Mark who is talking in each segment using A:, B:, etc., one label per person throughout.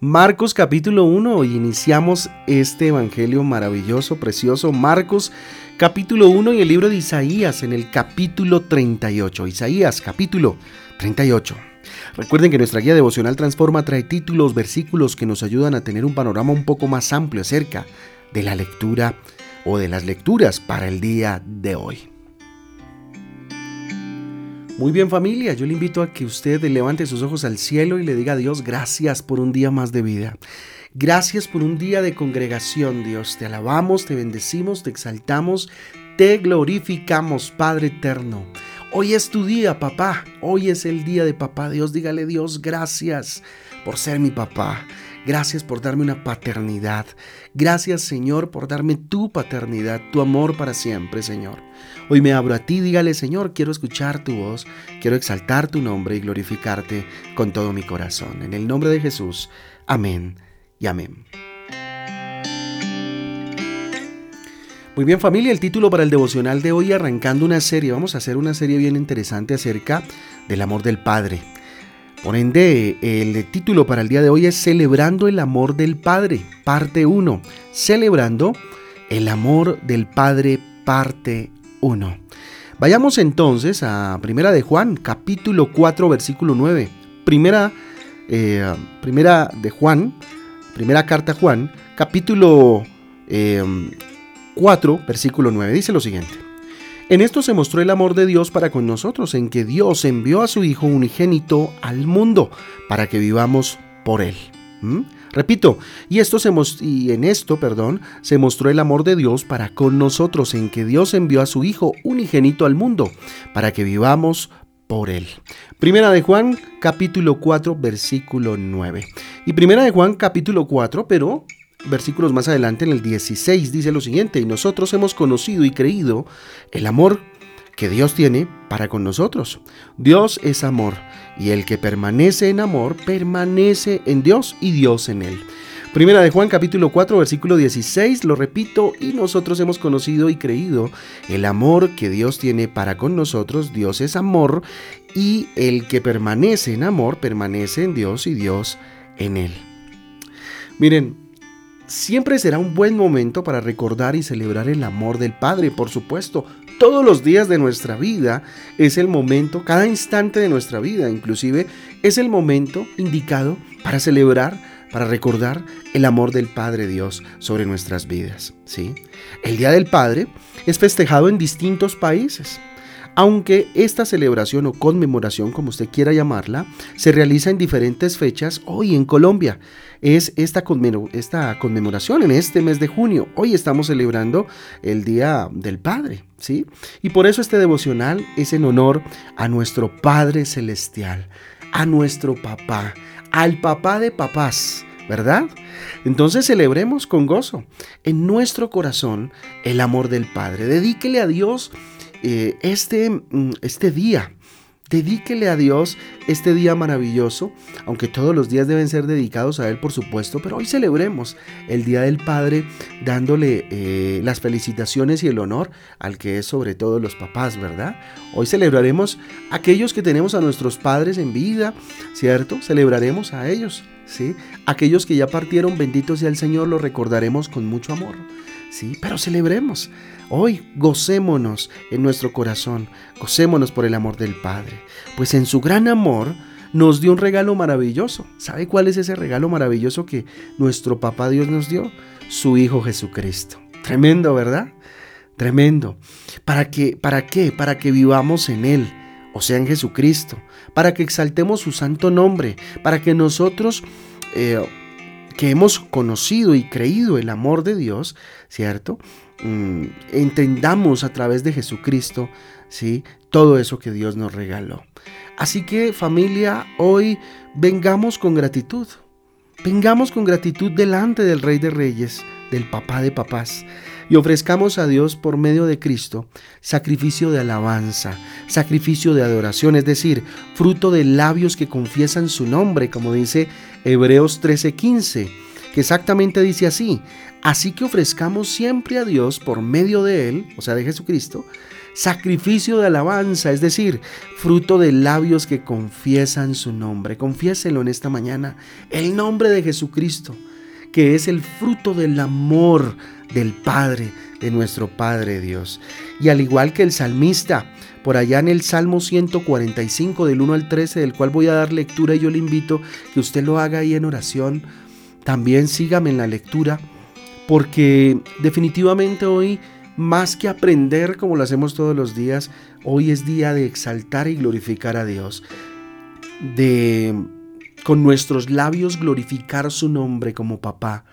A: Marcos capítulo 1, hoy iniciamos este evangelio maravilloso, precioso. Marcos capítulo 1 y el libro de Isaías en el capítulo 38. Isaías capítulo 38. Recuerden que nuestra guía devocional Transforma trae títulos, versículos que nos ayudan a tener un panorama un poco más amplio acerca de la lectura o de las lecturas para el día de hoy. Muy bien familia, yo le invito a que usted levante sus ojos al cielo y le diga a Dios gracias por un día más de vida. Gracias por un día de congregación, Dios. Te alabamos, te bendecimos, te exaltamos, te glorificamos, Padre eterno. Hoy es tu día, papá. Hoy es el día de papá. Dios, dígale Dios, gracias por ser mi papá. Gracias por darme una paternidad. Gracias Señor por darme tu paternidad, tu amor para siempre, Señor. Hoy me abro a ti, dígale Señor, quiero escuchar tu voz, quiero exaltar tu nombre y glorificarte con todo mi corazón. En el nombre de Jesús, amén y amén. Muy bien familia, el título para el devocional de hoy arrancando una serie, vamos a hacer una serie bien interesante acerca del amor del Padre. Por ende, el título para el día de hoy es Celebrando el amor del Padre, parte 1. Celebrando el amor del Padre, parte 1. Vayamos entonces a Primera de Juan, capítulo 4, versículo 9. Primera, eh, primera de Juan, primera carta a Juan, capítulo 4, eh, versículo 9. Dice lo siguiente. En esto se mostró el amor de Dios para con nosotros, en que Dios envió a su Hijo unigénito al mundo para que vivamos por Él. ¿Mm? Repito, y, esto se y en esto, perdón, se mostró el amor de Dios para con nosotros, en que Dios envió a su Hijo unigénito al mundo para que vivamos por Él. Primera de Juan, capítulo 4, versículo 9. Y primera de Juan, capítulo 4, pero versículos más adelante, en el 16, dice lo siguiente, y nosotros hemos conocido y creído el amor que Dios tiene para con nosotros. Dios es amor, y el que permanece en amor, permanece en Dios y Dios en él. Primera de Juan capítulo 4 versículo 16, lo repito, y nosotros hemos conocido y creído el amor que Dios tiene para con nosotros, Dios es amor, y el que permanece en amor, permanece en Dios y Dios en él. Miren, Siempre será un buen momento para recordar y celebrar el amor del Padre, por supuesto. Todos los días de nuestra vida es el momento, cada instante de nuestra vida inclusive, es el momento indicado para celebrar, para recordar el amor del Padre Dios sobre nuestras vidas. ¿sí? El Día del Padre es festejado en distintos países aunque esta celebración o conmemoración, como usted quiera llamarla, se realiza en diferentes fechas hoy en Colombia. Es esta, esta conmemoración en este mes de junio. Hoy estamos celebrando el Día del Padre, ¿sí? Y por eso este devocional es en honor a nuestro Padre Celestial, a nuestro papá, al papá de papás. ¿verdad? Entonces celebremos con gozo en nuestro corazón el amor del Padre. Dedíquele a Dios eh, este, mm, este día. Dedíquele a Dios este día maravilloso, aunque todos los días deben ser dedicados a Él, por supuesto, pero hoy celebremos el Día del Padre dándole eh, las felicitaciones y el honor al que es sobre todo los papás, ¿verdad? Hoy celebraremos aquellos que tenemos a nuestros padres en vida, ¿cierto? Celebraremos a ellos, ¿sí? Aquellos que ya partieron, benditos sea el Señor, los recordaremos con mucho amor, ¿sí? Pero celebremos. Hoy gocémonos en nuestro corazón, gocémonos por el amor del Padre, pues en su gran amor nos dio un regalo maravilloso. ¿Sabe cuál es ese regalo maravilloso que nuestro papá Dios nos dio? Su Hijo Jesucristo. Tremendo, ¿verdad? Tremendo. ¿Para qué? ¿Para qué? Para que vivamos en Él, o sea, en Jesucristo, para que exaltemos su santo nombre, para que nosotros... Eh, que hemos conocido y creído el amor de Dios, ¿cierto? Mm, entendamos a través de Jesucristo, ¿sí? Todo eso que Dios nos regaló. Así que familia, hoy vengamos con gratitud. Vengamos con gratitud delante del Rey de Reyes, del Papá de Papás. y ofrezcamos a Dios por medio de Cristo sacrificio de alabanza, sacrificio de adoración, es decir, fruto de labios que confiesan su nombre, como dice Hebreos 13:15, que exactamente dice así, así que ofrezcamos siempre a Dios por medio de Él, o sea, de Jesucristo, sacrificio de alabanza, es decir, fruto de labios que confiesan su nombre. Confiéselo en esta mañana, el nombre de Jesucristo, que es el fruto del amor del Padre, de nuestro Padre Dios. Y al igual que el salmista, por allá en el Salmo 145 del 1 al 13, del cual voy a dar lectura y yo le invito que usted lo haga ahí en oración, también sígame en la lectura, porque definitivamente hoy, más que aprender como lo hacemos todos los días, hoy es día de exaltar y glorificar a Dios, de con nuestros labios glorificar su nombre como papá,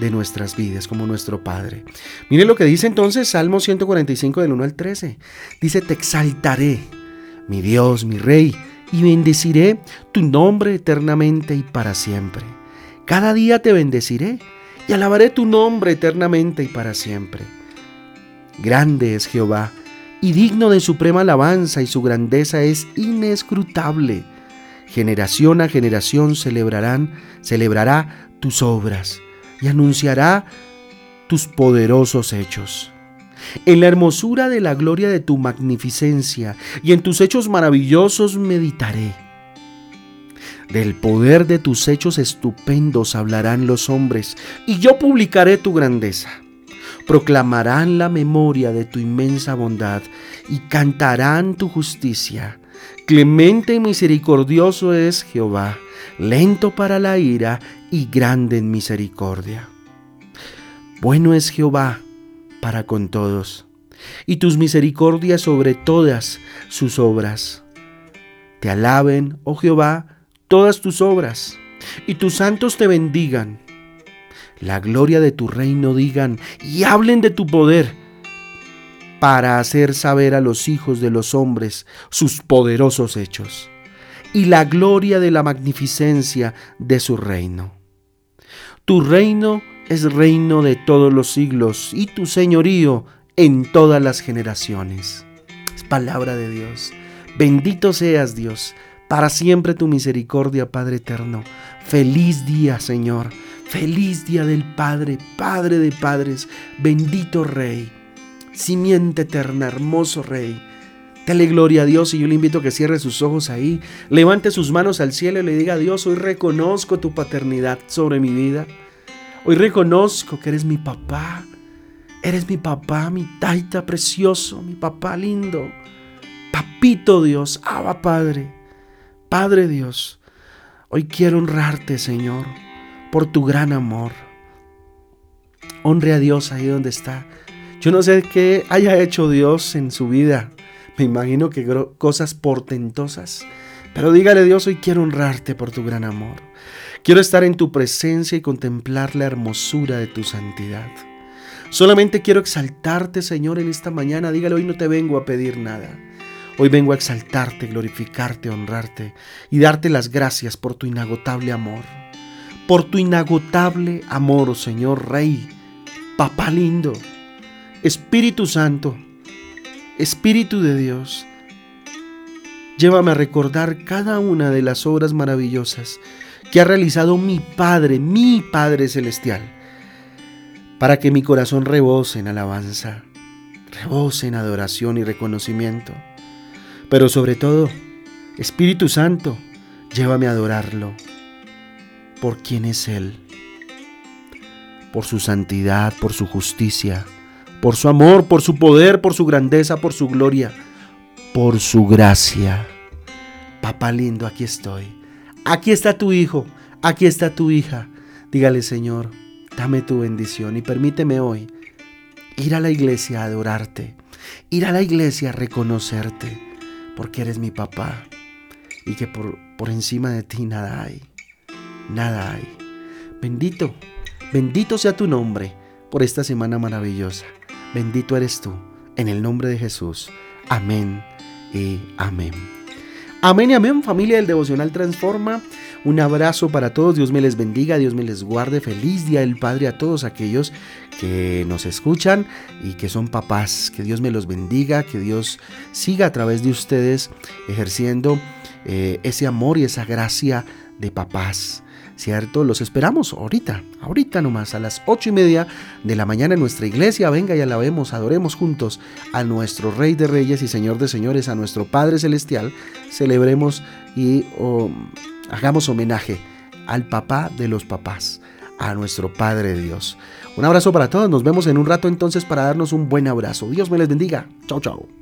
A: de nuestras vidas como nuestro Padre. Mire lo que dice entonces Salmo 145 del 1 al 13. Dice, te exaltaré, mi Dios, mi Rey, y bendeciré tu nombre eternamente y para siempre. Cada día te bendeciré y alabaré tu nombre eternamente y para siempre. Grande es Jehová y digno de suprema alabanza y su grandeza es inescrutable. Generación a generación celebrarán, celebrará tus obras y anunciará tus poderosos hechos. En la hermosura de la gloria de tu magnificencia y en tus hechos maravillosos meditaré. Del poder de tus hechos estupendos hablarán los hombres, y yo publicaré tu grandeza. Proclamarán la memoria de tu inmensa bondad y cantarán tu justicia. Clemente y misericordioso es Jehová, lento para la ira y grande en misericordia. Bueno es Jehová para con todos, y tus misericordias sobre todas sus obras. Te alaben, oh Jehová, todas tus obras, y tus santos te bendigan. La gloria de tu reino digan, y hablen de tu poder, para hacer saber a los hijos de los hombres sus poderosos hechos, y la gloria de la magnificencia de su reino. Tu reino es reino de todos los siglos y tu señorío en todas las generaciones. Es palabra de Dios. Bendito seas Dios, para siempre tu misericordia, Padre eterno. Feliz día, Señor. Feliz día del Padre, Padre de padres, bendito Rey, simiente eterna, hermoso Rey. Dale gloria a Dios y yo le invito a que cierre sus ojos ahí, levante sus manos al cielo y le diga a Dios, hoy reconozco tu paternidad sobre mi vida. Hoy reconozco que eres mi papá. Eres mi papá, mi taita precioso, mi papá lindo. Papito Dios, Abba Padre, Padre Dios. Hoy quiero honrarte, Señor, por tu gran amor. Honre a Dios ahí donde está. Yo no sé qué haya hecho Dios en su vida me imagino que cosas portentosas. Pero dígale Dios, hoy quiero honrarte por tu gran amor. Quiero estar en tu presencia y contemplar la hermosura de tu santidad. Solamente quiero exaltarte, Señor, en esta mañana. Dígale, hoy no te vengo a pedir nada. Hoy vengo a exaltarte, glorificarte, honrarte y darte las gracias por tu inagotable amor. Por tu inagotable amor, oh Señor Rey, Papá lindo, Espíritu Santo, Espíritu de Dios, llévame a recordar cada una de las obras maravillosas que ha realizado mi Padre, mi Padre Celestial, para que mi corazón rebose en alabanza, rebose en adoración y reconocimiento. Pero sobre todo, Espíritu Santo, llévame a adorarlo por quien es Él, por su santidad, por su justicia, por su amor, por su poder, por su grandeza, por su gloria, por su gracia. Papá lindo, aquí estoy. Aquí está tu hijo, aquí está tu hija. Dígale, Señor, dame tu bendición y permíteme hoy ir a la iglesia a adorarte, ir a la iglesia a reconocerte, porque eres mi papá y que por, por encima de ti nada hay, nada hay. Bendito, bendito sea tu nombre por esta semana maravillosa. Bendito eres tú, en el nombre de Jesús. Amén y amén. Amén y amén, familia del Devocional Transforma. Un abrazo para todos, Dios me les bendiga, Dios me les guarde. Feliz Día del Padre a todos aquellos que nos escuchan y que son papás. Que Dios me los bendiga, que Dios siga a través de ustedes ejerciendo eh, ese amor y esa gracia de papás. ¿Cierto? Los esperamos ahorita, ahorita nomás, a las ocho y media de la mañana en nuestra iglesia. Venga y alabemos, adoremos juntos a nuestro Rey de Reyes y Señor de Señores, a nuestro Padre Celestial. Celebremos y hagamos homenaje al papá de los papás, a nuestro Padre Dios. Un abrazo para todos, nos vemos en un rato entonces para darnos un buen abrazo. Dios me les bendiga. Chao, chao.